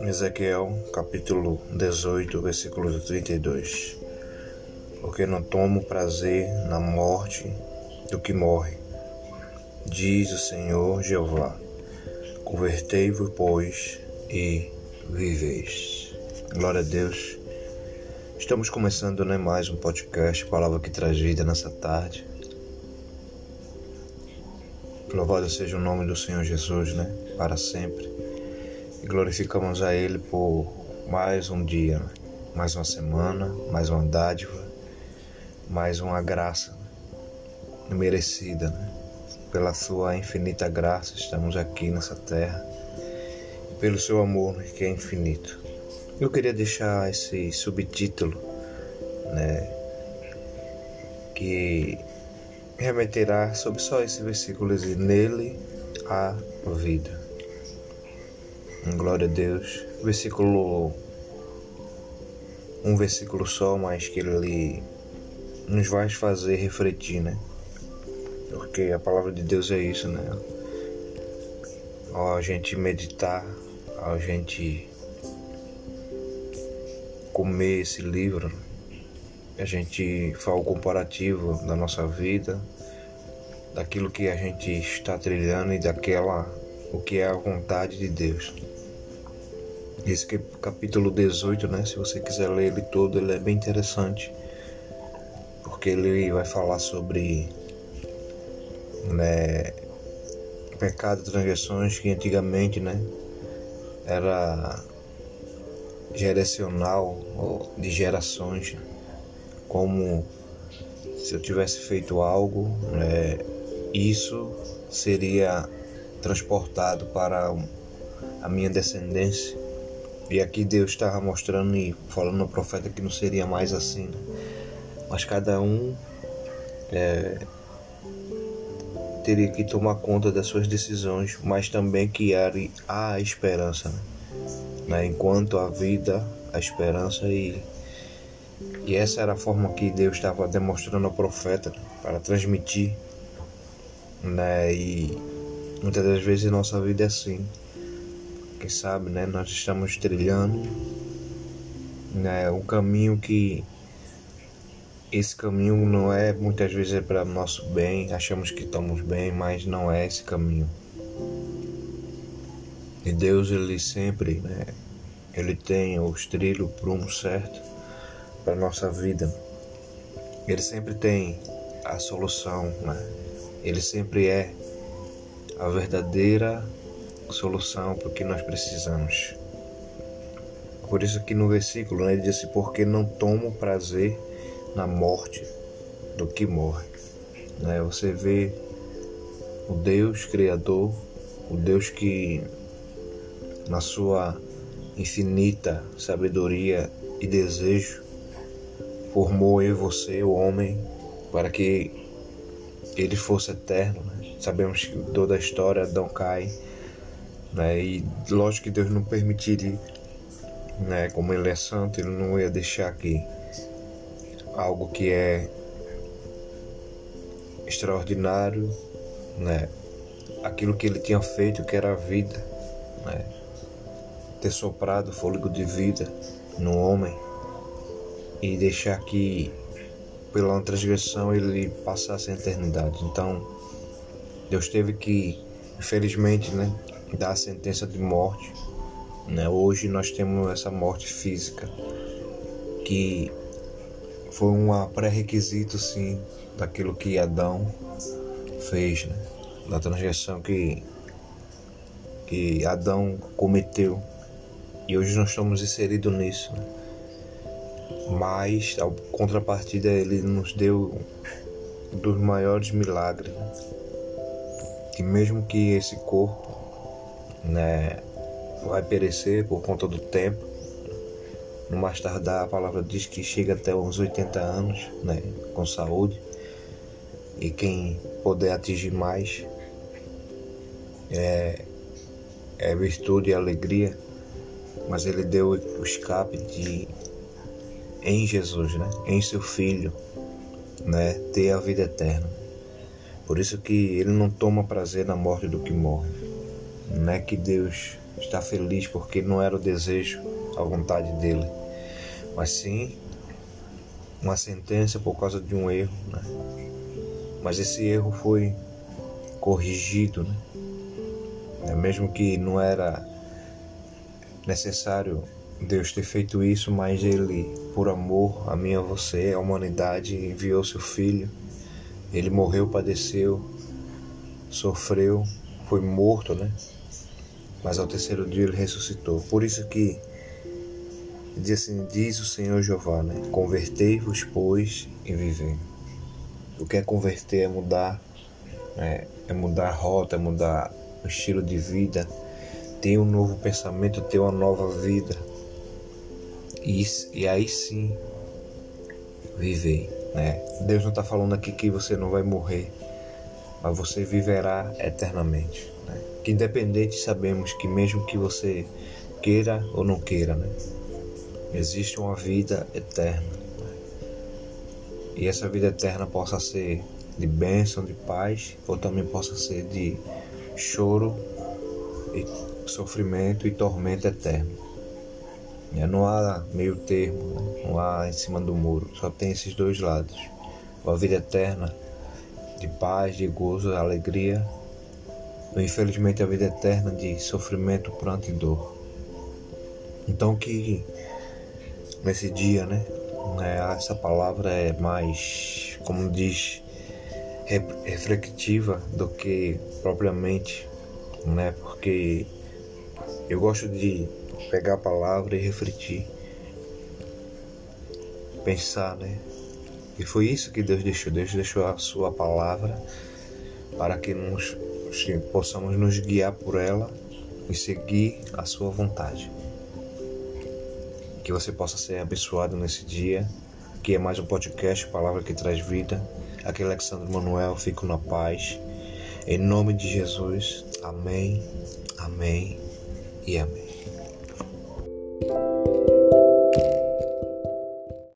Ezequiel capítulo 18, versículo 32 Porque não tomo prazer na morte do que morre, diz o Senhor Jeová. Convertei-vos, pois, e viveis. Glória a Deus. Estamos começando né, mais um podcast, Palavra que traz vida nessa tarde. Louvado seja o nome do Senhor Jesus, né? Para sempre. E glorificamos a Ele por mais um dia, né? mais uma semana, mais uma dádiva, mais uma graça né? merecida, né? Pela Sua infinita graça estamos aqui nessa terra e pelo Seu amor né? que é infinito. Eu queria deixar esse subtítulo, né? Que remeterá sobre só esse versículo e nele a vida. Glória a Deus. Versículo um versículo só, mas que ele nos vai fazer refletir, né? Porque a palavra de Deus é isso, né? Ao a gente meditar, ao a gente comer esse livro, a gente faz o comparativo da nossa vida, daquilo que a gente está trilhando e daquela o que é a vontade de Deus. Esse capítulo 18, né? Se você quiser ler ele todo, ele é bem interessante, porque ele vai falar sobre né, pecado, transgressões que antigamente, né, era geracional ou de gerações, como se eu tivesse feito algo, né, isso seria transportado para a minha descendência. E aqui Deus estava mostrando e falando no profeta que não seria mais assim. Né? Mas cada um é, teria que tomar conta das suas decisões, mas também que há, esperança. Né? né? Enquanto a vida, a esperança e e essa era a forma que Deus estava demonstrando ao profeta para transmitir, né? E muitas das vezes nossa vida é assim. Quem sabe, né? Nós estamos trilhando, né? Um caminho que esse caminho não é muitas vezes é para nosso bem, achamos que estamos bem, mas não é esse caminho. E Deus ele sempre, né? Ele tem os trilhos prumo certo para nossa vida. Ele sempre tem a solução, né? Ele sempre é a verdadeira solução para o que nós precisamos. Por isso que no versículo né, ele disse: Porque não tomo prazer na morte do que morre. Né? Você vê o Deus Criador, o Deus que, na sua infinita sabedoria e desejo, formou eu e você, o homem, para que ele fosse eterno. Né? Sabemos que toda a história Adão cai, né? e lógico que Deus não permitiria, né? como ele é santo, ele não ia deixar que algo que é extraordinário, né? aquilo que ele tinha feito, que era a vida, né? ter soprado fôlego de vida no homem e deixar que pela transgressão ele passasse a eternidade. Então Deus teve que, infelizmente, né, dar a sentença de morte. Né? Hoje nós temos essa morte física que foi um pré-requisito sim daquilo que Adão fez, né? da transgressão que, que Adão cometeu. E hoje nós estamos inseridos nisso. Né? Mas a contrapartida ele nos deu um dos maiores milagres. Que mesmo que esse corpo né vai perecer por conta do tempo no mais tardar a palavra diz que chega até uns 80 anos né com saúde. E quem puder atingir mais é, é virtude e alegria. Mas ele deu o escape de em Jesus, né? Em seu Filho, né? Ter a vida eterna. Por isso que ele não toma prazer na morte do que morre. Não é que Deus está feliz porque não era o desejo, a vontade dele, mas sim uma sentença por causa de um erro, né? Mas esse erro foi corrigido, né? É mesmo que não era necessário Deus ter feito isso, mas Ele, por amor a mim e a você, a humanidade, enviou seu Filho. Ele morreu, padeceu, sofreu, foi morto, né? Mas ao terceiro dia ele ressuscitou. Por isso que diz assim, diz o Senhor Jeová, né? Convertei-vos, pois, e vivei. O que é converter é mudar, né? é mudar a rota, é mudar o estilo de vida, ter um novo pensamento, ter uma nova vida. E, e aí sim, viver. Né? Deus não está falando aqui que você não vai morrer, mas você viverá eternamente. Né? Que independente sabemos que mesmo que você queira ou não queira, né? existe uma vida eterna. Né? E essa vida eterna possa ser de bênção, de paz, ou também possa ser de choro e sofrimento e tormento eterno. É, não há meio termo, né? não há em cima do muro, só tem esses dois lados. A vida eterna de paz, de gozo, alegria, ou infelizmente a vida eterna de sofrimento, pranto e dor. Então que nesse dia, né, né essa palavra é mais, como diz, reflexiva do que propriamente, né? Porque eu gosto de pegar a palavra e refletir, pensar, né? E foi isso que Deus deixou. Deus deixou a sua palavra para que nos, possamos nos guiar por ela e seguir a sua vontade. Que você possa ser abençoado nesse dia, que é mais um podcast, Palavra que Traz Vida. Aqui é Alexandre Manuel, fico na paz. Em nome de Jesus, amém, amém e amém.